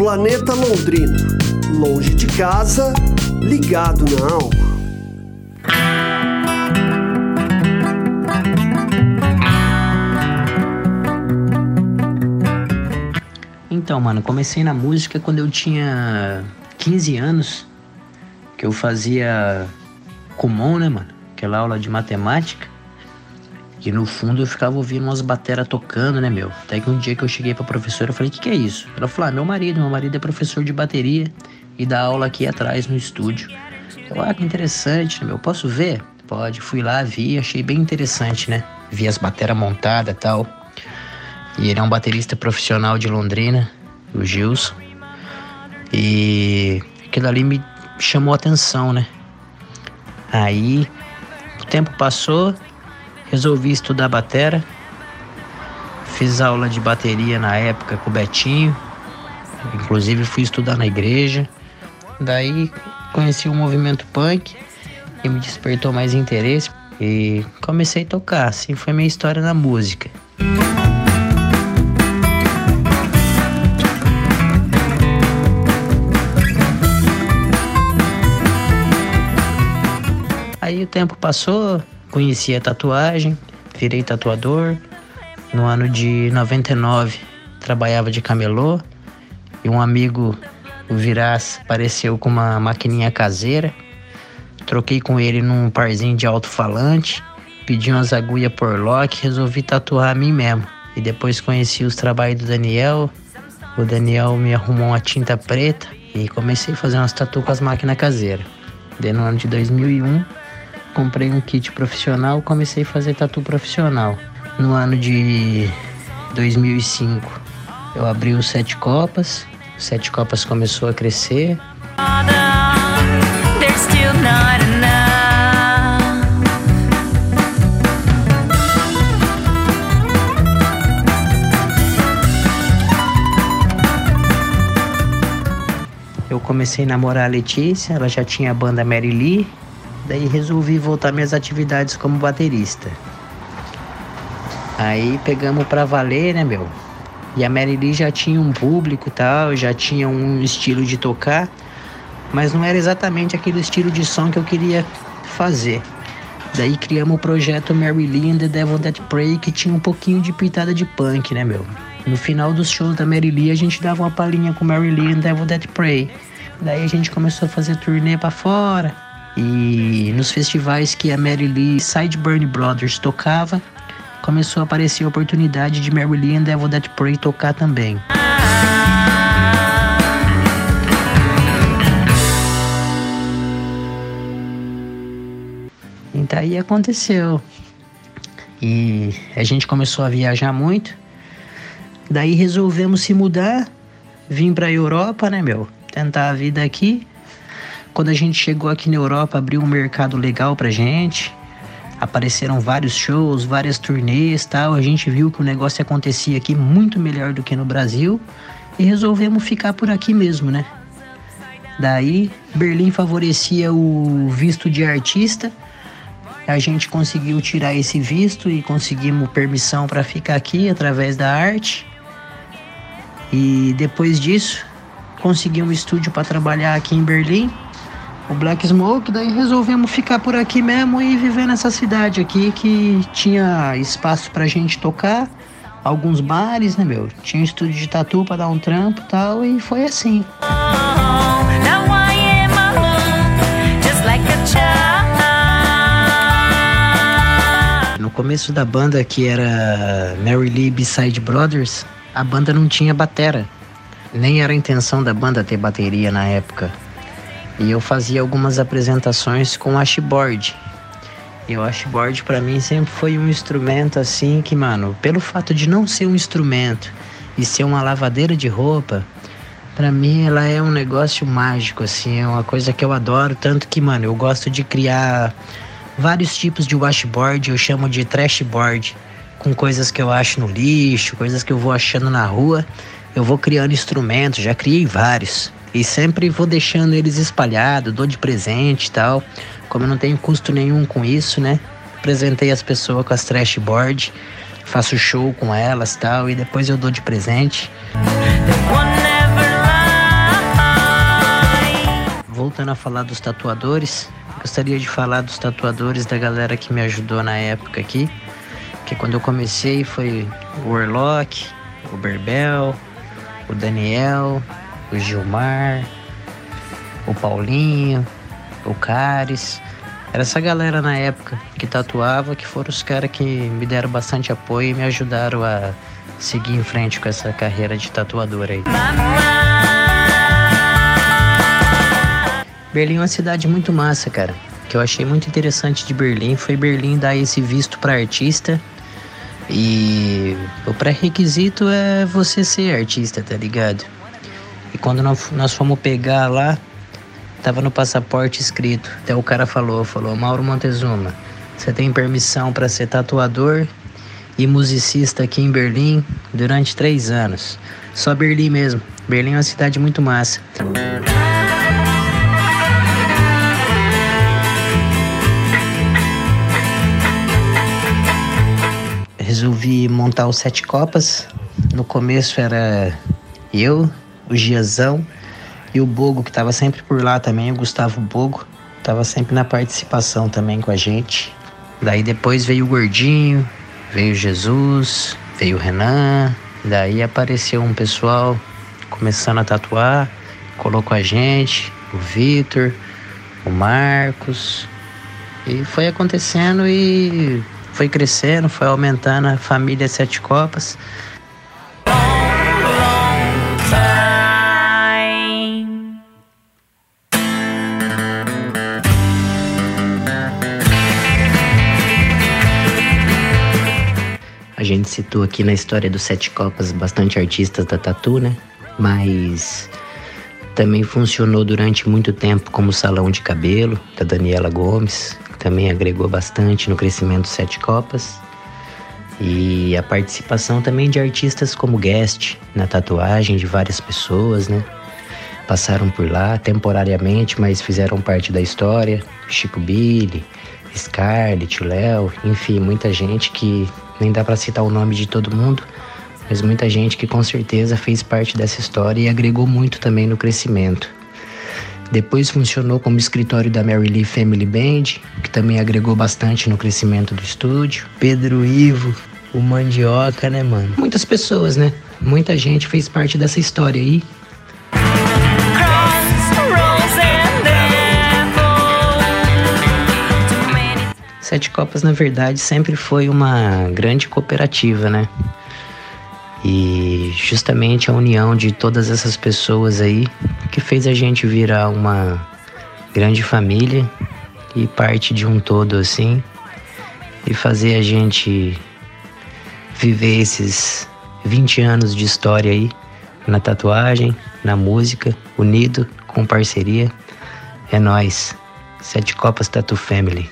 Planeta Londrina. Longe de casa, ligado na alma. Então, mano, comecei na música quando eu tinha 15 anos, que eu fazia comum, né, mano? Aquela aula de matemática. E no fundo eu ficava ouvindo umas bateras tocando, né, meu? Até que um dia que eu cheguei pra professora, eu falei, o que, que é isso? Ela falou, ah, meu marido, meu marido é professor de bateria e dá aula aqui atrás no estúdio. Eu, ah, que interessante, né, meu? Posso ver? Pode. Fui lá, vi, achei bem interessante, né? Vi as bateras montadas e tal. E ele é um baterista profissional de Londrina o Gilson. E aquilo ali me chamou a atenção, né? Aí o tempo passou, resolvi estudar batera. Fiz aula de bateria na época com o Betinho. Inclusive fui estudar na igreja. Daí conheci o movimento punk e me despertou mais interesse e comecei a tocar. Assim foi minha história na música. Aí o tempo passou, conheci a tatuagem, virei tatuador. No ano de 99 trabalhava de camelô e um amigo, o Viraz, apareceu com uma maquininha caseira. Troquei com ele num parzinho de alto-falante, pedi umas agulhas por lock, resolvi tatuar a mim mesmo. E depois conheci os trabalhos do Daniel. O Daniel me arrumou uma tinta preta e comecei a fazer umas tatu com as máquinas caseiras. Daí no ano de 2001 comprei um kit profissional, comecei a fazer tatu profissional. No ano de 2005, eu abri o Sete Copas, o Sete Copas começou a crescer. Eu comecei a namorar a Letícia, ela já tinha a banda Mary Lee, Daí resolvi voltar minhas atividades como baterista. Aí pegamos pra valer, né, meu? E a Mary Lee já tinha um público e tal, já tinha um estilo de tocar, mas não era exatamente aquele estilo de som que eu queria fazer. Daí criamos o projeto Mary Lee and the Devil That Pray, que tinha um pouquinho de pitada de punk, né, meu? No final dos shows da Mary Lee, a gente dava uma palhinha com Mary Lee and Devil That Pray. Daí a gente começou a fazer turnê para fora, e nos festivais que a Mary Lee Sideburn Brothers tocava, começou a aparecer a oportunidade de Mary Lee and Devil That Pray tocar também. Então aí aconteceu. E a gente começou a viajar muito. Daí resolvemos se mudar, vim pra Europa, né, meu? Tentar a vida aqui. Quando a gente chegou aqui na Europa, abriu um mercado legal pra gente. Apareceram vários shows, várias turnês tal. A gente viu que o negócio acontecia aqui muito melhor do que no Brasil e resolvemos ficar por aqui mesmo, né? Daí, Berlim favorecia o visto de artista. A gente conseguiu tirar esse visto e conseguimos permissão para ficar aqui através da arte. E depois disso, consegui um estúdio para trabalhar aqui em Berlim o Black Smoke, daí resolvemos ficar por aqui mesmo e viver nessa cidade aqui que tinha espaço pra gente tocar, alguns bares, né, meu? Tinha um estúdio de tatu pra dar um trampo e tal, e foi assim. No começo da banda, que era Mary Lee Beside Brothers, a banda não tinha batera. Nem era a intenção da banda ter bateria na época. E eu fazia algumas apresentações com ashboard. E o ashboard para mim sempre foi um instrumento assim que, mano, pelo fato de não ser um instrumento e ser uma lavadeira de roupa, para mim ela é um negócio mágico assim, é uma coisa que eu adoro, tanto que, mano, eu gosto de criar vários tipos de washboard, eu chamo de trashboard, com coisas que eu acho no lixo, coisas que eu vou achando na rua, eu vou criando instrumentos, já criei vários. E sempre vou deixando eles espalhados, dou de presente e tal. Como eu não tenho custo nenhum com isso, né? Apresentei as pessoas com as trash board, faço show com elas tal, e depois eu dou de presente. voltando a falar dos tatuadores, gostaria de falar dos tatuadores da galera que me ajudou na época aqui. Que quando eu comecei foi o Warlock, o Berbel, o Daniel, o Gilmar, o Paulinho, o Caris. Era essa galera na época que tatuava que foram os caras que me deram bastante apoio e me ajudaram a seguir em frente com essa carreira de tatuador aí. Berlim é uma cidade muito massa, cara. O que eu achei muito interessante de Berlim foi Berlim dar esse visto para artista. E o pré-requisito é você ser artista, tá ligado? E quando nós fomos pegar lá, tava no passaporte escrito. Até o cara falou, falou, Mauro Montezuma, você tem permissão para ser tatuador e musicista aqui em Berlim durante três anos. Só Berlim mesmo. Berlim é uma cidade muito massa. Resolvi montar o Sete Copas. No começo era eu, o Giazão e o Bogo, que estava sempre por lá também, o Gustavo Bogo. Tava sempre na participação também com a gente. Daí depois veio o Gordinho, veio Jesus, veio o Renan. Daí apareceu um pessoal começando a tatuar, colocou a gente, o Vitor, o Marcos. E foi acontecendo e foi crescendo, foi aumentando a família Sete Copas. A gente citou aqui na história do Sete Copas bastante artistas da Tatu, né? Mas também funcionou durante muito tempo como salão de cabelo da Daniela Gomes, também agregou bastante no crescimento Sete Copas. E a participação também de artistas como guest na tatuagem de várias pessoas, né? Passaram por lá temporariamente, mas fizeram parte da história. Chico Billy, Scarlett, Léo, enfim, muita gente que nem dá para citar o nome de todo mundo, mas muita gente que com certeza fez parte dessa história e agregou muito também no crescimento. Depois funcionou como escritório da Mary Lee Family Band, que também agregou bastante no crescimento do estúdio. Pedro Ivo, o Mandioca, né, mano? Muitas pessoas, né? Muita gente fez parte dessa história aí. Sete Copas, na verdade, sempre foi uma grande cooperativa, né? E justamente a união de todas essas pessoas aí que fez a gente virar uma grande família e parte de um todo assim e fazer a gente viver esses 20 anos de história aí na tatuagem, na música, unido com parceria. É nós, Sete Copas Tattoo Family.